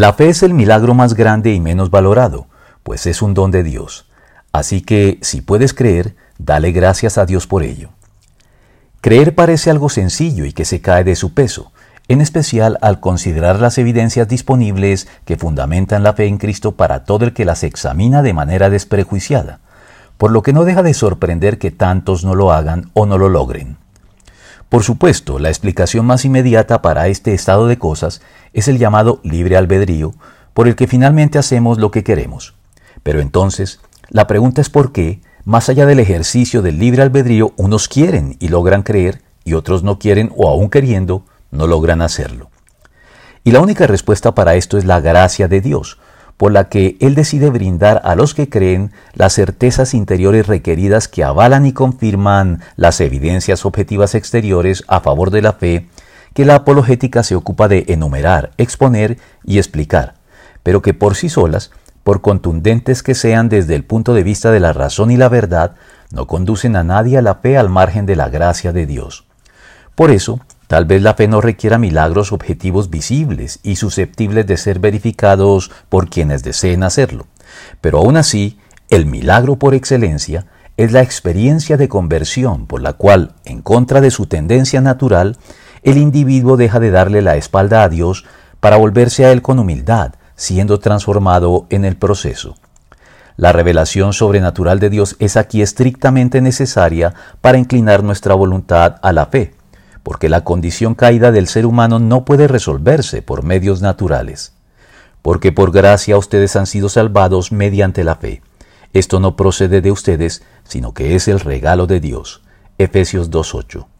La fe es el milagro más grande y menos valorado, pues es un don de Dios. Así que, si puedes creer, dale gracias a Dios por ello. Creer parece algo sencillo y que se cae de su peso, en especial al considerar las evidencias disponibles que fundamentan la fe en Cristo para todo el que las examina de manera desprejuiciada, por lo que no deja de sorprender que tantos no lo hagan o no lo logren. Por supuesto, la explicación más inmediata para este estado de cosas es el llamado libre albedrío, por el que finalmente hacemos lo que queremos. Pero entonces, la pregunta es por qué, más allá del ejercicio del libre albedrío, unos quieren y logran creer y otros no quieren o aún queriendo, no logran hacerlo. Y la única respuesta para esto es la gracia de Dios, por la que Él decide brindar a los que creen las certezas interiores requeridas que avalan y confirman las evidencias objetivas exteriores a favor de la fe que la apologética se ocupa de enumerar, exponer y explicar, pero que por sí solas, por contundentes que sean desde el punto de vista de la razón y la verdad, no conducen a nadie a la fe al margen de la gracia de Dios. Por eso, Tal vez la fe no requiera milagros objetivos visibles y susceptibles de ser verificados por quienes deseen hacerlo. Pero aún así, el milagro por excelencia es la experiencia de conversión por la cual, en contra de su tendencia natural, el individuo deja de darle la espalda a Dios para volverse a Él con humildad, siendo transformado en el proceso. La revelación sobrenatural de Dios es aquí estrictamente necesaria para inclinar nuestra voluntad a la fe porque la condición caída del ser humano no puede resolverse por medios naturales, porque por gracia ustedes han sido salvados mediante la fe. Esto no procede de ustedes, sino que es el regalo de Dios. Efesios 2.8.